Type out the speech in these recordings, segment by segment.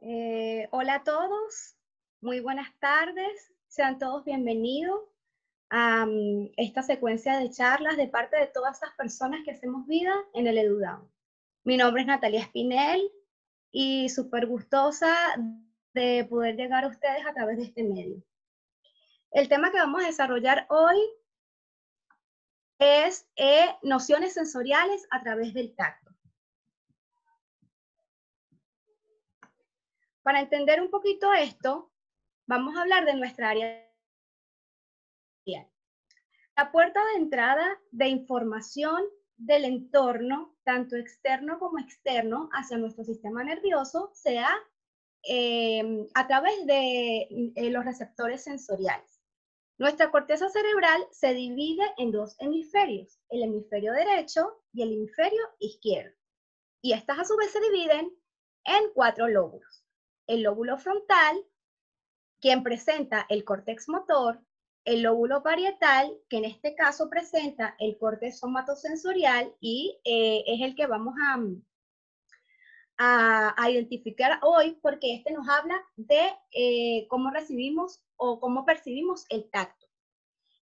Eh, hola a todos, muy buenas tardes, sean todos bienvenidos a mm, esta secuencia de charlas de parte de todas esas personas que hacemos vida en el EduDown. Mi nombre es Natalia Espinel y súper gustosa de poder llegar a ustedes a través de este medio. El tema que vamos a desarrollar hoy es eh, nociones sensoriales a través del tacto. Para entender un poquito esto, vamos a hablar de nuestra área. La puerta de entrada de información del entorno, tanto externo como externo, hacia nuestro sistema nervioso, sea eh, a través de eh, los receptores sensoriales. Nuestra corteza cerebral se divide en dos hemisferios, el hemisferio derecho y el hemisferio izquierdo. Y estas a su vez se dividen en cuatro lóbulos el lóbulo frontal, quien presenta el córtex motor, el lóbulo parietal, que en este caso presenta el córtex somatosensorial y eh, es el que vamos a, a, identificar hoy porque este nos habla de eh, cómo recibimos o cómo percibimos el tacto.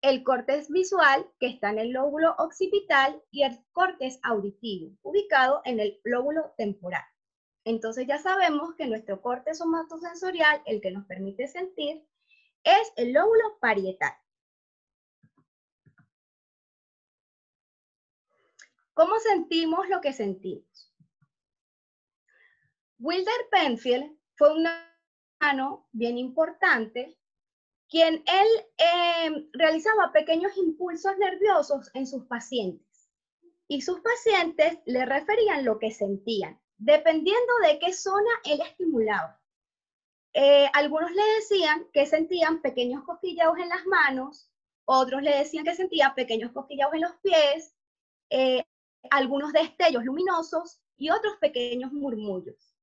El córtex visual, que está en el lóbulo occipital, y el córtex auditivo, ubicado en el lóbulo temporal. Entonces ya sabemos que nuestro corte somatosensorial, el que nos permite sentir, es el lóbulo parietal. ¿Cómo sentimos lo que sentimos? Wilder Penfield fue un humano bien importante, quien él eh, realizaba pequeños impulsos nerviosos en sus pacientes. Y sus pacientes le referían lo que sentían dependiendo de qué zona él estimulaba. Eh, algunos le decían que sentían pequeños cosquilleos en las manos, otros le decían que sentían pequeños cosquilleos en los pies, eh, algunos destellos luminosos y otros pequeños murmullos.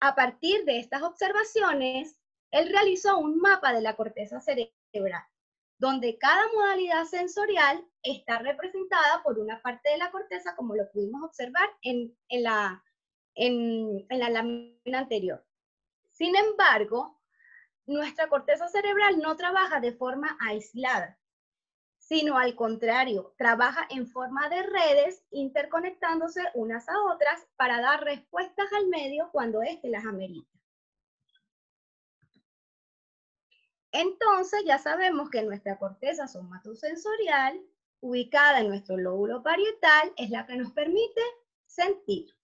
A partir de estas observaciones, él realizó un mapa de la corteza cerebral, donde cada modalidad sensorial está representada por una parte de la corteza, como lo pudimos observar en la en, la lámina anterior. Sin embargo, nuestra corteza cerebral no trabaja de forma aislada, sino al contrario, trabaja en forma de redes interconectándose unas a otras para dar respuestas al medio cuando éste las amerita. Entonces ya sabemos que nuestra corteza somatosensorial, ubicada en nuestro lóbulo parietal, es la que nos permite sentir.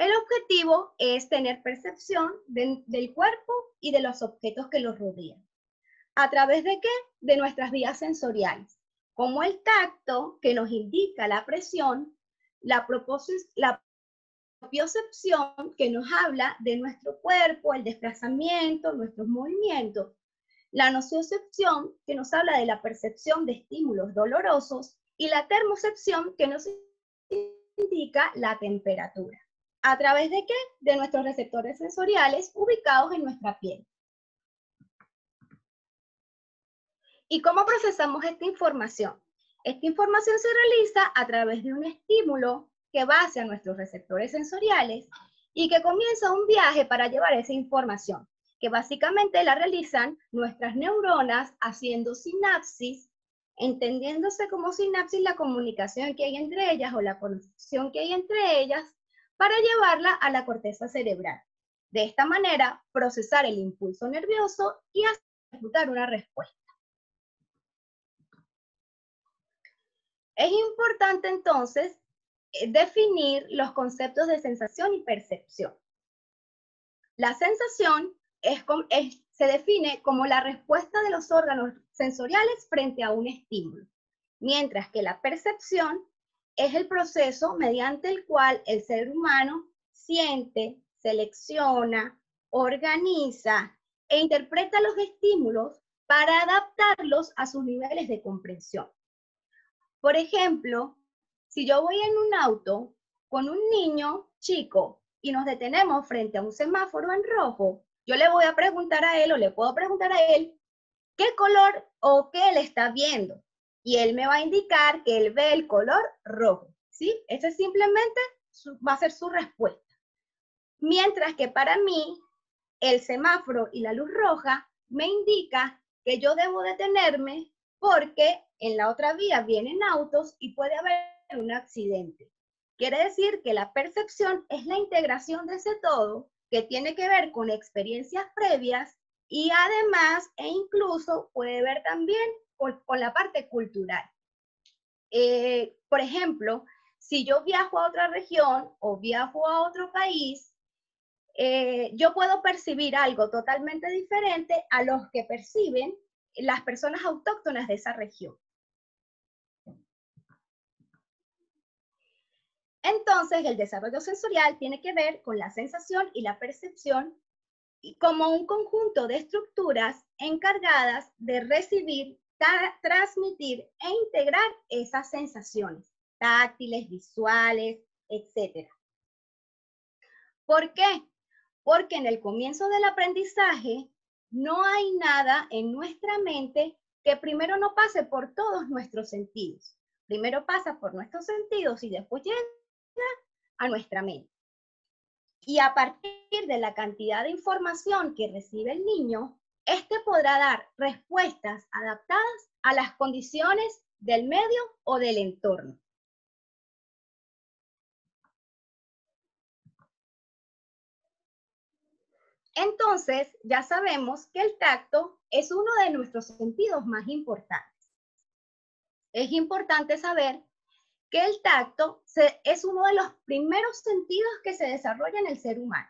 El objetivo es tener percepción del cuerpo y de los objetos que los rodean. ¿A través de qué? De nuestras vías sensoriales, como el tacto, que nos indica la presión, la, la propiocepción, que nos habla de nuestro cuerpo, el desplazamiento, nuestros movimientos, la nociocepción, que nos habla de la percepción de estímulos dolorosos, y la termocepción, que nos indica la temperatura. ¿A través de qué? De nuestros receptores sensoriales ubicados en nuestra piel. ¿Y cómo procesamos esta información? Esta información se realiza a través de un estímulo que va hacia nuestros receptores sensoriales y que comienza un viaje para llevar esa información, que básicamente la realizan nuestras neuronas haciendo sinapsis, entendiéndose como sinapsis la comunicación que hay entre ellas o la conexión que hay entre ellas para llevarla a la corteza cerebral. De esta manera, procesar el impulso nervioso y ejecutar una respuesta. Es importante entonces eh, definir los conceptos de sensación y percepción. La sensación se define como la respuesta de los órganos sensoriales frente a un estímulo, mientras que la percepción es el proceso mediante el cual el ser humano siente, selecciona, organiza e interpreta los estímulos para adaptarlos a sus niveles de comprensión. Por ejemplo, si yo voy en un auto con un niño chico y nos detenemos frente a un semáforo en rojo, yo le voy a preguntar a él o le puedo preguntar a él qué color o qué él está viendo y él me va a indicar que él ve el color rojo, ¿sí? Ese simplemente va a ser su respuesta. Mientras que para mí, el semáforo y la luz roja me indica que yo debo detenerme porque en la otra vía vienen autos y puede haber un accidente. Quiere decir que la percepción es la integración de ese todo que tiene que ver con experiencias previas y además e incluso puede ver también con, la parte cultural. Eh, por ejemplo, si yo viajo a otra región o viajo a otro país, eh, yo puedo percibir algo totalmente diferente a los que perciben las personas autóctonas de esa región. Entonces, el desarrollo sensorial tiene que ver con la sensación y la percepción como un conjunto de estructuras encargadas de recibir, transmitir e integrar esas sensaciones táctiles, visuales, etc. ¿Por qué? Porque en el comienzo del aprendizaje no hay nada en nuestra mente que primero no pase por todos nuestros sentidos. Primero pasa por nuestros sentidos y después llega a nuestra mente. Y a partir de la cantidad de información que recibe el niño, este podrá dar respuestas adaptadas a las condiciones del medio o del entorno. Entonces, ya sabemos que el tacto es uno de nuestros sentidos más importantes. Es importante saber que el tacto es uno de los primeros sentidos que se desarrolla en el ser humano.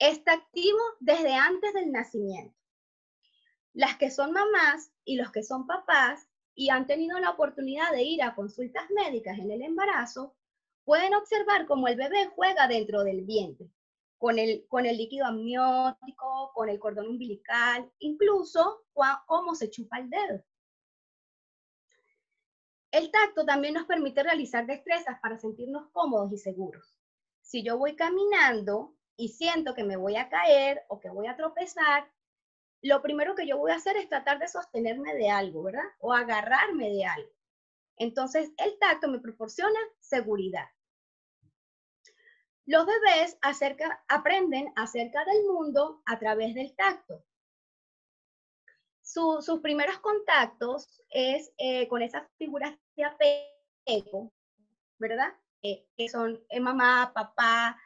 Está activo desde antes del nacimiento. Las que son mamás y los que son papás y han tenido la oportunidad de ir a consultas médicas en el embarazo, pueden observar cómo el bebé juega dentro del vientre, con el, con el líquido amniótico, con el cordón umbilical, incluso cómo se chupa el dedo. El tacto también nos permite realizar destrezas para sentirnos cómodos y seguros. Si yo voy caminando y siento que me voy a caer o que voy a tropezar, lo primero que yo voy a hacer es tratar de sostenerme de algo, ¿verdad? O agarrarme de algo. Entonces, el tacto me proporciona seguridad. Los bebés aprenden acerca del mundo a través del tacto sus primeros contactos es eh, con esas figuras de apego, ¿verdad? Eh, que son eh, mamá, papá,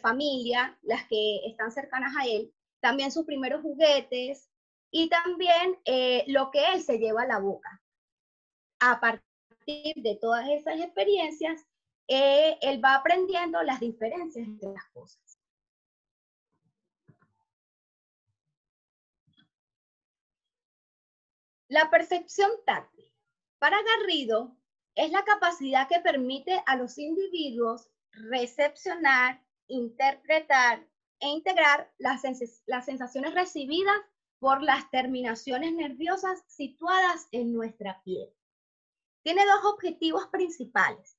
familia, las que están cercanas a él, también sus primeros juguetes y también lo que él se lleva a la boca. A partir de todas esas experiencias, él va aprendiendo las diferencias entre las cosas. La percepción táctil. Para Garrido, es la capacidad que permite a los individuos recepcionar, interpretar e integrar las, las sensaciones recibidas por las terminaciones nerviosas situadas en nuestra piel. Tiene dos objetivos principales,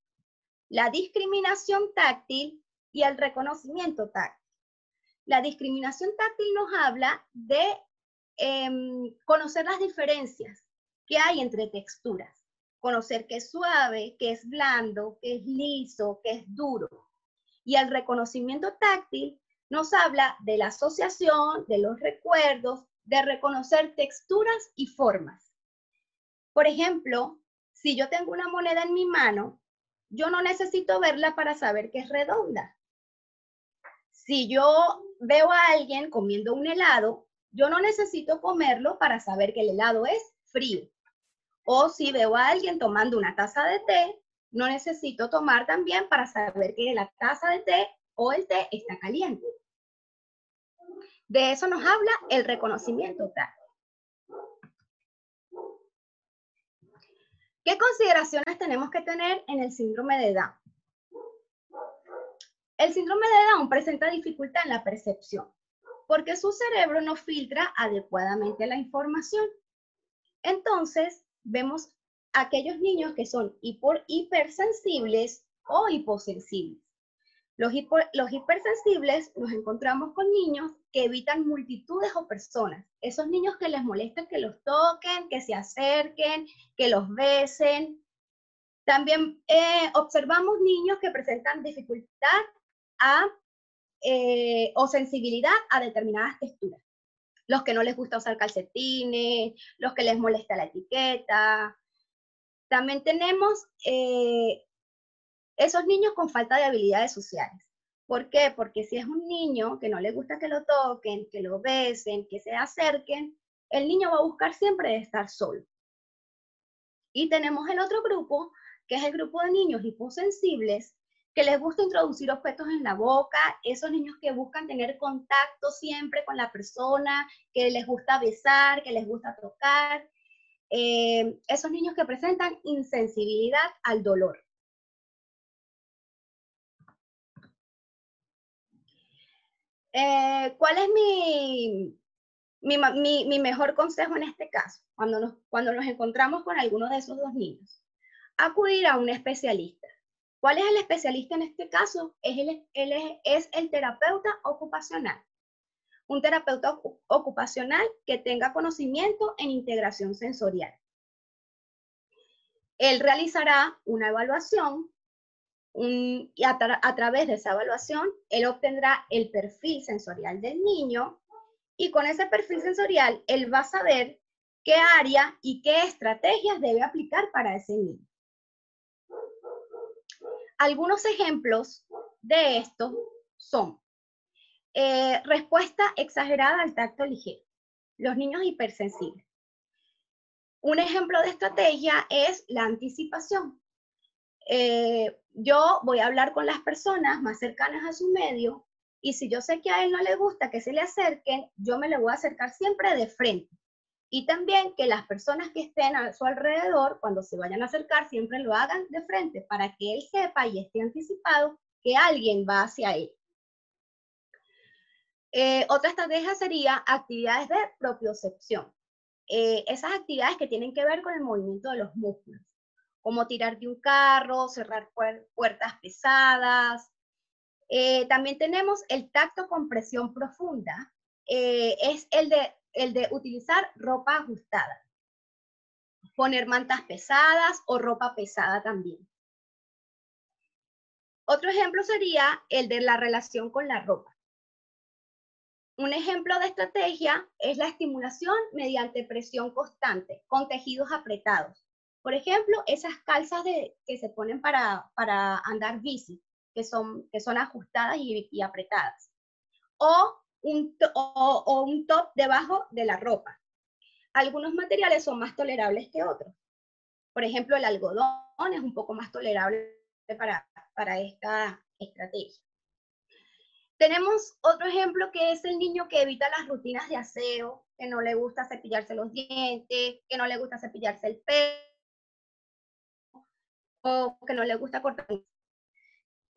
la discriminación táctil y el reconocimiento táctil. La discriminación táctil nos habla de Em, conocer las diferencias que hay entre texturas, conocer qué es suave, qué es blando, qué es liso, qué es duro. Y el reconocimiento táctil nos habla de la asociación, de los recuerdos, de reconocer texturas y formas. Por ejemplo, si yo tengo una moneda en mi mano, yo no necesito verla para saber que es redonda. Si yo veo a alguien comiendo un helado, yo no necesito comerlo para saber que el helado es frío. O si veo a alguien tomando una taza de té, no necesito tomar también para saber que la taza de té o el té está caliente. De eso nos habla el reconocimiento ¿Qué consideraciones tenemos que tener en el síndrome de Down? El síndrome de Down presenta dificultad en la percepción porque su cerebro no filtra adecuadamente la información. Entonces, vemos aquellos niños que son hipersensibles o hiposensibles. Los, los, hipersensibles nos encontramos con niños que evitan multitudes o personas. Esos niños que les molesta que los toquen, que se acerquen, que los besen. También eh, observamos niños que presentan dificultad a eh, o sensibilidad a determinadas texturas. Los que no les gusta usar calcetines, los que les molesta la etiqueta. También tenemos eh, esos niños con falta de habilidades sociales. ¿Por qué? Porque si es un niño que no le gusta que lo toquen, que lo besen, que se acerquen, el niño va a buscar siempre estar solo. Y tenemos el otro grupo, que es el grupo de niños hiposensibles, que les gusta introducir objetos en la boca, esos niños que buscan tener contacto siempre con la persona, que les gusta besar, que les gusta tocar, eh, esos niños que presentan insensibilidad al dolor. Eh, ¿Cuál es mi, mi, mejor consejo en este caso? Cuando nos, cuando nos encontramos con alguno de esos dos niños. Acudir a un especialista. ¿Cuál es el especialista en este caso? Es el, es el terapeuta ocupacional. Un terapeuta ocupacional que tenga conocimiento en integración sensorial. Él realizará una evaluación y a, través de esa evaluación, él obtendrá el perfil sensorial del niño y con ese perfil sensorial, él va a saber qué área y qué estrategias debe aplicar para ese niño. Algunos ejemplos de esto son eh, respuesta exagerada al tacto ligero, los niños hipersensibles. Un ejemplo de estrategia es la anticipación. Eh, yo voy a hablar con las personas más cercanas a su medio y si yo sé que a él no le gusta que se le acerquen, yo me le voy a acercar siempre de frente. Y también que las personas que estén a su alrededor, cuando se vayan a acercar, siempre lo hagan de frente para que él sepa y esté anticipado que alguien va hacia él. Eh, otra estrategia sería actividades de propiocepción. Eh, esas actividades que tienen que ver con el movimiento de los músculos como tirar de un carro, cerrar puertas pesadas. Eh, también tenemos el tacto con presión profunda, es el de, el de utilizar ropa ajustada, poner mantas pesadas o ropa pesada también. Otro ejemplo sería el de la relación con la ropa. Un ejemplo de estrategia es la estimulación mediante presión constante con tejidos apretados. Por ejemplo, esas calzas que se ponen para, para andar bici, que son, que son ajustadas y, apretadas. O un, o, un top debajo de la ropa. Algunos materiales son más tolerables que otros. Por ejemplo, el algodón es un poco más tolerable para, para esta estrategia. Tenemos otro ejemplo que es el niño que evita las rutinas de aseo, que no le gusta cepillarse los dientes, que no le gusta cepillarse el pelo, o que no le gusta cortar.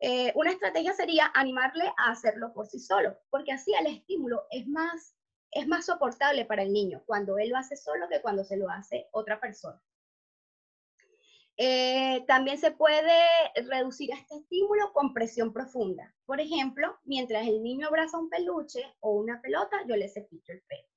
Eh, una estrategia sería animarle a hacerlo por sí solo, porque así el estímulo es más, es más soportable para el niño cuando él lo hace solo que cuando se lo hace otra persona. Eh, también se puede reducir este estímulo con presión profunda. Por ejemplo, mientras el niño abraza un peluche o una pelota, yo le cepillo el pelo.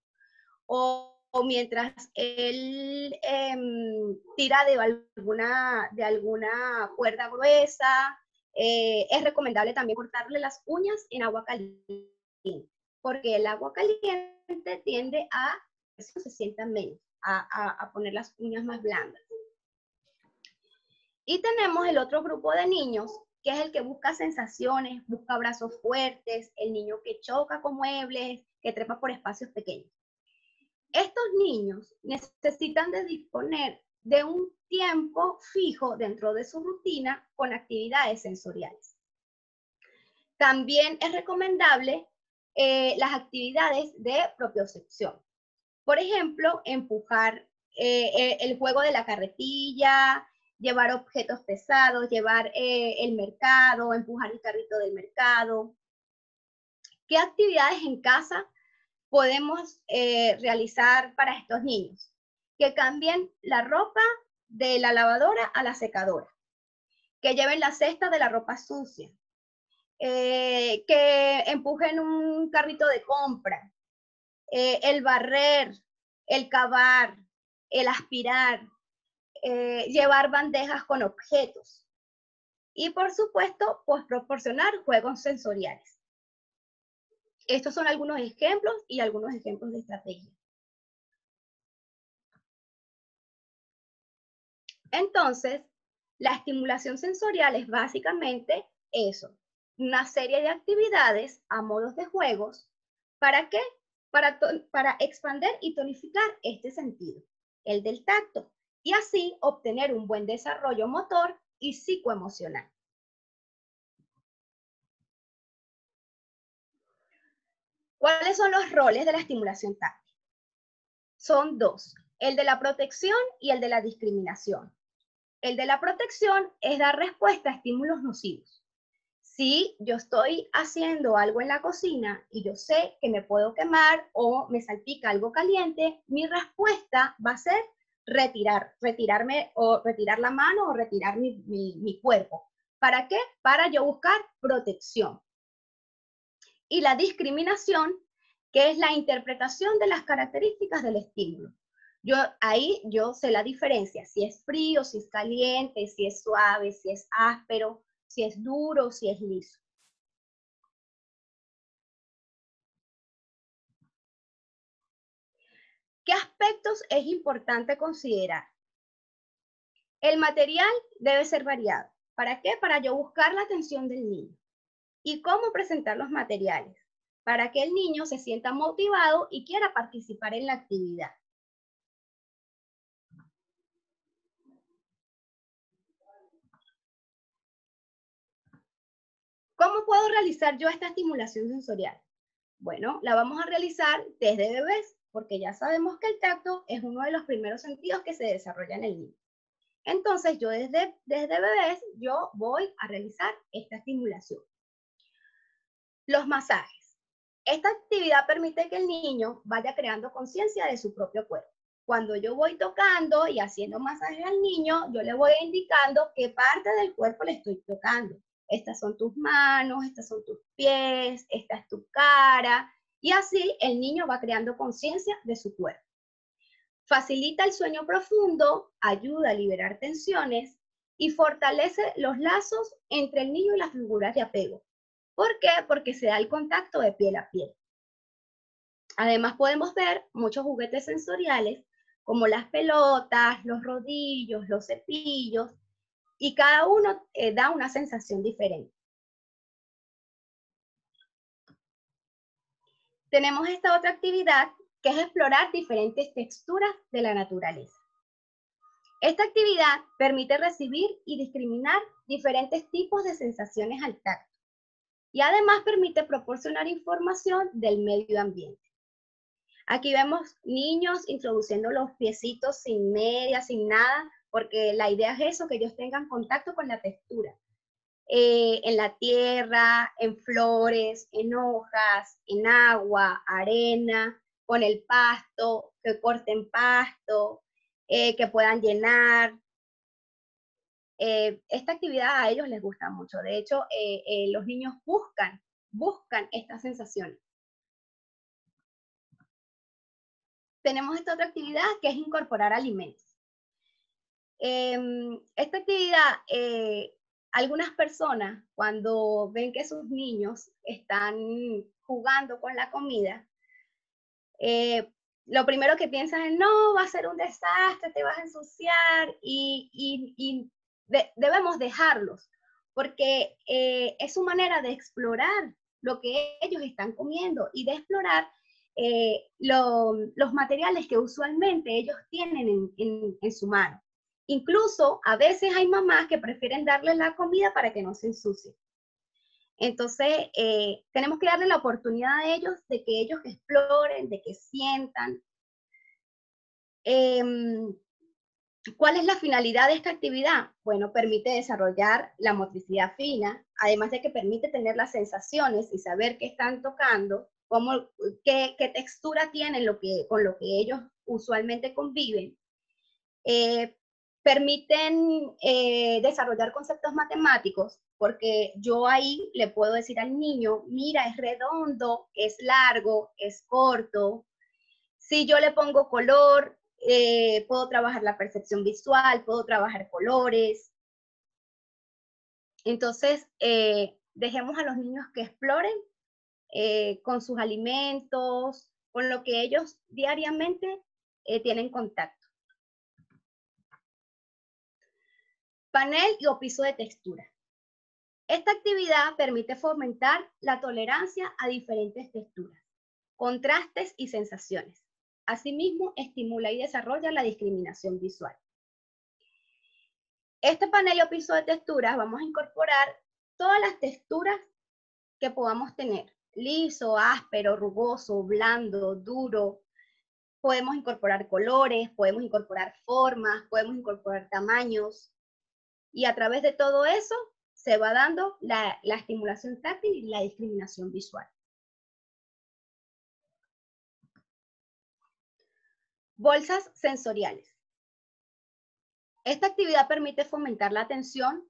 O mientras él em, tira de alguna, de alguna cuerda gruesa, eh, es recomendable también cortarle las uñas en agua caliente, porque el agua caliente tiende a que se sientan menos, a poner las uñas más blandas. Y tenemos el otro grupo de niños, que es el que busca sensaciones, busca abrazos fuertes, el niño que choca con muebles, que trepa por espacios pequeños. Estos niños necesitan de disponer de un tiempo fijo dentro de su rutina con actividades sensoriales. También es recomendable eh, las actividades de propiocepción. Por ejemplo, empujar eh, eh, el juego de la carretilla, llevar objetos pesados, llevar el mercado, empujar el carrito del mercado. ¿Qué actividades en casa podemos eh, realizar para estos niños? Que cambien la ropa de la lavadora a la secadora, que lleven la cesta de la ropa sucia, eh, que empujen un carrito de compra, eh, el barrer, el cavar, el aspirar, llevar bandejas con objetos y por supuesto, pues proporcionar juegos sensoriales. Estos son algunos ejemplos y algunos ejemplos de estrategia. Entonces, la estimulación sensorial es básicamente eso, una serie de actividades a modos de juegos. ¿Para qué? Para, para expander y tonificar este sentido, el del tacto, y así obtener un buen desarrollo motor y psicoemocional. ¿Cuáles son los roles de la estimulación táctil? Son dos, el de la protección y el de la discriminación. El de la protección es dar respuesta a estímulos nocivos. Si yo estoy haciendo algo en la cocina y yo sé que me puedo quemar o me salpica algo caliente, mi respuesta va a ser retirar, retirarme o retirar la mano o retirar mi, mi cuerpo. ¿Para qué? Para yo buscar protección y la discriminación, que es la interpretación de las características del estímulo. Yo ahí yo sé la diferencia, si es frío, si es caliente, si es suave, si es áspero, si es duro, si es liso. ¿Qué aspectos es importante considerar? El material debe ser variado. ¿Para qué? Para yo buscar la atención del niño y cómo presentar los materiales para que el niño se sienta motivado y quiera participar en la actividad. ¿Cómo puedo realizar yo esta estimulación sensorial? Bueno, la vamos a realizar desde bebés, porque ya sabemos que el tacto es uno de los primeros sentidos que se desarrolla en el niño. Entonces, yo desde, desde bebés, yo voy a realizar esta estimulación. Los masajes. Esta actividad permite que el niño vaya creando conciencia de su propio cuerpo. Cuando yo voy tocando y haciendo masajes al niño, yo le voy indicando qué parte del cuerpo le estoy tocando. Estas son tus manos, estas son tus pies, esta es tu cara. Y así el niño va creando conciencia de su cuerpo. Facilita el sueño profundo, ayuda a liberar tensiones y fortalece los lazos entre el niño y las figuras de apego. ¿Por qué? Porque se da el contacto de piel a piel. Además podemos ver muchos juguetes sensoriales como las pelotas, los rodillos, los cepillos, y cada uno eh, da una sensación diferente. Tenemos esta otra actividad que es explorar diferentes texturas de la naturaleza. Esta actividad permite recibir y discriminar diferentes tipos de sensaciones al tacto y además permite proporcionar información del medio ambiente. Aquí vemos niños introduciendo los piecitos sin media, sin nada, porque la idea es eso, que ellos tengan contacto con la textura. Eh, en la tierra, en flores, en hojas, en agua, arena, con el pasto, que corten pasto, eh, que puedan llenar, eh, esta actividad a ellos les gusta mucho. De hecho, los niños buscan, buscan estas sensaciones. Tenemos esta otra actividad que es incorporar alimentos. Em, esta actividad, algunas personas cuando ven que sus niños están jugando con la comida, lo primero que piensan es, no, va a ser un desastre, te vas a ensuciar y, y debemos dejarlos, porque eh, es su manera de explorar lo que ellos están comiendo y de explorar eh, los materiales que usualmente ellos tienen en, su mano. Incluso a veces hay mamás que prefieren darle la comida para que no se ensucie. Entonces, eh, tenemos que darle la oportunidad a ellos de que ellos exploren, de que sientan. Em, ¿Cuál es la finalidad de esta actividad? Bueno, permite desarrollar la motricidad fina, además de que permite tener las sensaciones y saber qué están tocando, cómo, qué, textura tienen lo que, con lo que ellos usualmente conviven. Eh, permiten eh, desarrollar conceptos matemáticos, porque yo ahí le puedo decir al niño, mira, es redondo, es largo, es corto. Si yo le pongo color, eh, puedo trabajar la percepción visual, puedo trabajar colores. Entonces, eh, dejemos a los niños que exploren con sus alimentos, con lo que ellos diariamente tienen contacto. Panel y o piso de textura. Esta actividad permite fomentar la tolerancia a diferentes texturas, contrastes y sensaciones. Asimismo, estimula y desarrolla la discriminación visual. Este panel o piso de texturas vamos a incorporar todas las texturas que podamos tener. Liso, áspero, rugoso, blando, duro. Podemos incorporar colores, podemos incorporar formas, podemos incorporar tamaños. Y a través de todo eso se va dando la, la estimulación táctil y la discriminación visual. Bolsas sensoriales. Esta actividad permite fomentar la atención,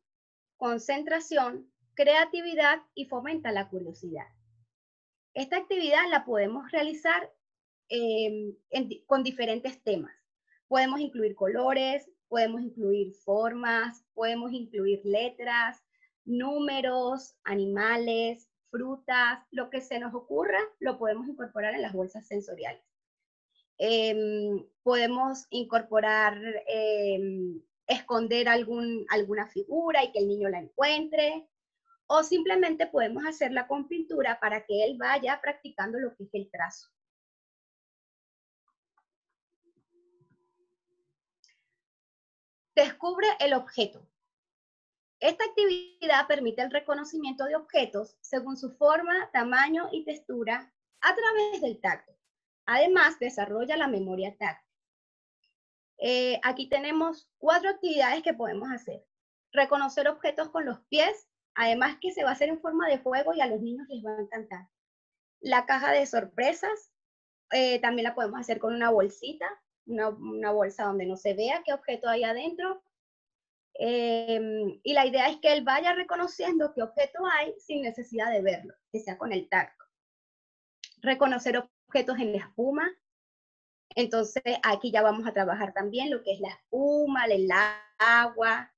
concentración, creatividad y fomenta la curiosidad. Esta actividad la podemos realizar em, con diferentes temas. Podemos incluir colores, podemos incluir formas, podemos incluir letras, números, animales, frutas, lo que se nos ocurra, lo podemos incorporar en las bolsas sensoriales. Em, podemos incorporar, em, esconder alguna figura y que el niño la encuentre, o simplemente podemos hacerla con pintura para que él vaya practicando lo que es el trazo. Descubre el objeto. Esta actividad permite el reconocimiento de objetos según su forma, tamaño y textura a través del tacto. Además, desarrolla la memoria táctil. Eh, aquí tenemos cuatro actividades que podemos hacer. Reconocer objetos con los pies, además que se va a hacer en forma de fuego y a los niños les va a encantar. La caja de sorpresas, eh, también la podemos hacer con una bolsita, una, bolsa donde no se vea qué objeto hay adentro. Em, y la idea es que él vaya reconociendo qué objeto hay sin necesidad de verlo, que sea con el tacto. Reconocer objetos en la espuma. Entonces aquí ya vamos a trabajar también lo que es la espuma, el agua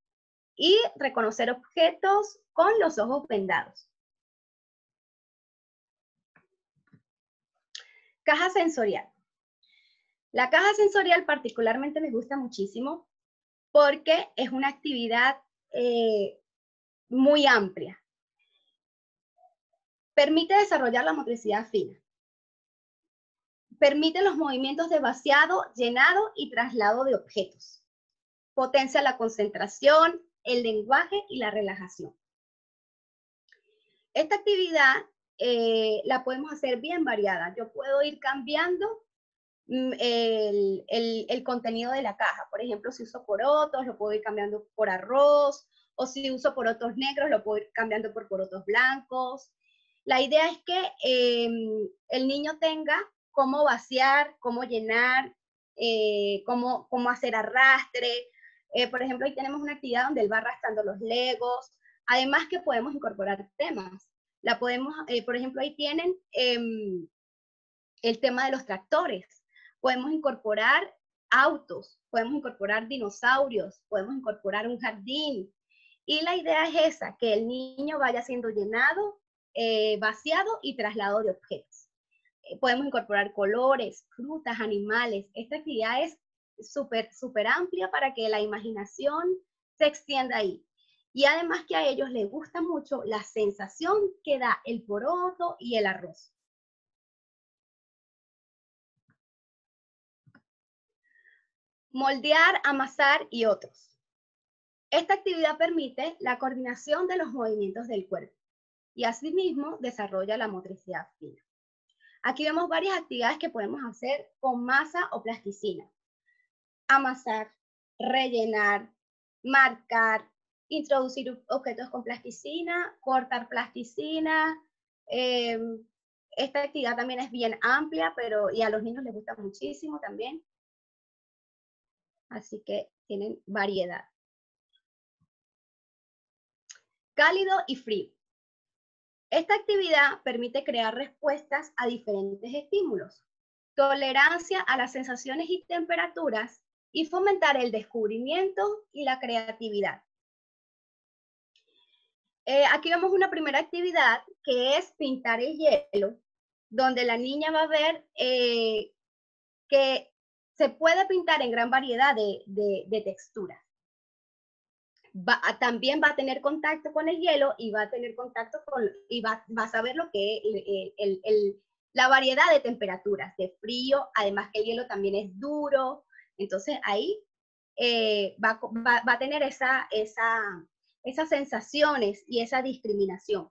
y reconocer objetos con los ojos vendados. Caja sensorial. La caja sensorial particularmente me gusta muchísimo porque es una actividad eh, muy amplia. Permite desarrollar la motricidad fina permite los movimientos de vaciado, llenado y traslado de objetos. Potencia la concentración, el lenguaje y la relajación. Esta actividad eh, la podemos hacer bien variada. Yo puedo ir cambiando mm, el, el, contenido de la caja. Por ejemplo, si uso porotos, lo puedo ir cambiando por arroz, o si uso porotos negros, lo puedo ir cambiando por porotos blancos. La idea es que em, el niño tenga cómo vaciar, cómo llenar, eh, cómo, cómo, hacer arrastre. Eh, por ejemplo, ahí tenemos una actividad donde él va arrastrando los legos. Además que podemos incorporar temas. La podemos, eh, por ejemplo, ahí tienen em, el tema de los tractores. Podemos incorporar autos, podemos incorporar dinosaurios, podemos incorporar un jardín. Y la idea es esa, que el niño vaya siendo llenado, vaciado y traslado de objetos. Eh, podemos incorporar colores, frutas, animales. Esta actividad es súper, súper amplia para que la imaginación se extienda ahí. Y además que a ellos les gusta mucho la sensación que da el poroto y el arroz. Moldear, amasar y otros. Esta actividad permite la coordinación de los movimientos del cuerpo y asimismo desarrolla la motricidad fina. Aquí vemos varias actividades que podemos hacer con masa o plasticina. Amasar, rellenar, marcar, introducir objetos con plasticina, cortar plasticina. Em, esta actividad también es bien amplia, pero y a los niños les gusta muchísimo también. Así que tienen variedad. Cálido y frío. Esta actividad permite crear respuestas a diferentes estímulos, tolerancia a las sensaciones y temperaturas y fomentar el descubrimiento y la creatividad. Eh, aquí vemos una primera actividad que es pintar el hielo, donde la niña va a ver eh, que se puede pintar en gran variedad de, texturas. también va a tener contacto con el hielo y va a tener contacto con, y va, a saber lo que es la variedad de temperaturas, de frío, además que el hielo también es duro, entonces ahí eh, va, a tener esa, esas sensaciones y esa discriminación.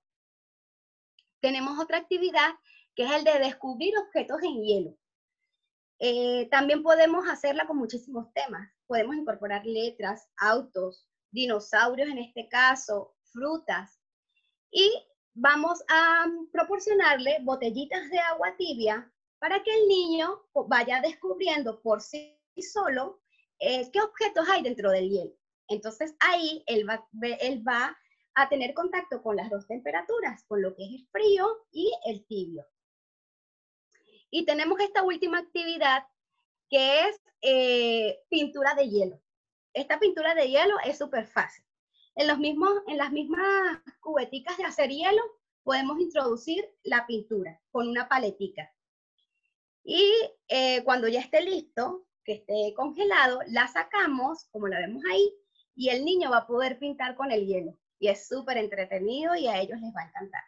Tenemos otra actividad que es el de descubrir objetos en hielo. Eh, también podemos hacerla con muchísimos temas. Podemos incorporar letras, autos, dinosaurios en este caso, frutas. Y vamos a proporcionarle botellitas de agua tibia para que el niño vaya descubriendo por sí solo eh, qué objetos hay dentro del hielo. Entonces ahí él va, él va a tener contacto con las dos temperaturas, con lo que es el frío y el tibio. Y tenemos esta última actividad que es eh, pintura de hielo. Esta pintura de hielo es súper fácil. En, los mismos, en las mismas cubeticas de hacer hielo podemos introducir la pintura con una paletica. Y eh, cuando ya esté listo, que esté congelado, la sacamos, como la vemos ahí, y el niño va a poder pintar con el hielo. Y es súper entretenido y a ellos les va a encantar.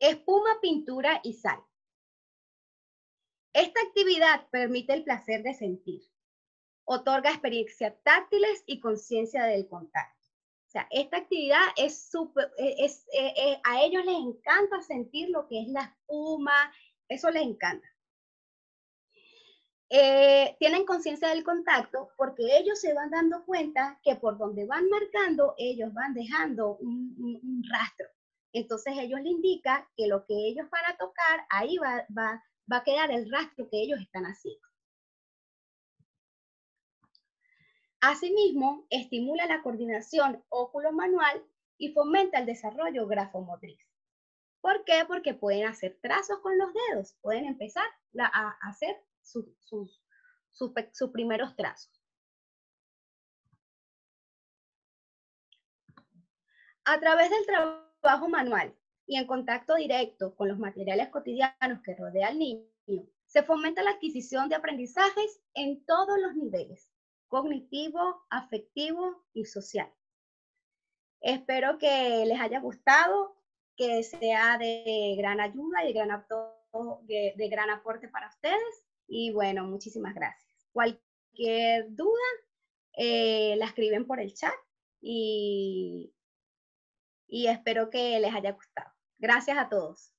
Espuma, pintura y sal. Esta actividad permite el placer de sentir. Otorga experiencias táctiles y conciencia del contacto. O sea, esta actividad es súper, e, es, e, e, a ellos les encanta sentir lo que es la espuma, eso les encanta. Eh, tienen conciencia del contacto porque ellos se van dando cuenta que por donde van marcando, ellos van dejando un, rastro. Entonces ellos le indican que lo que ellos van a tocar, ahí va, va, va a quedar el rastro que ellos están haciendo. Asimismo, estimula la coordinación óculo-manual y fomenta el desarrollo grafomotriz. ¿Por qué? Porque pueden hacer trazos con los dedos, pueden empezar a hacer sus, sus primeros trazos. A través del trabajo manual y en contacto directo con los materiales cotidianos que rodea al niño, se fomenta la adquisición de aprendizajes en todos los niveles, cognitivo, afectivo y social. Espero que les haya gustado, que sea de gran ayuda y de gran, de, gran aporte para ustedes. Y bueno, muchísimas gracias. Cualquier duda, eh, la escriben por el chat y, y espero que les haya gustado. Gracias a todos.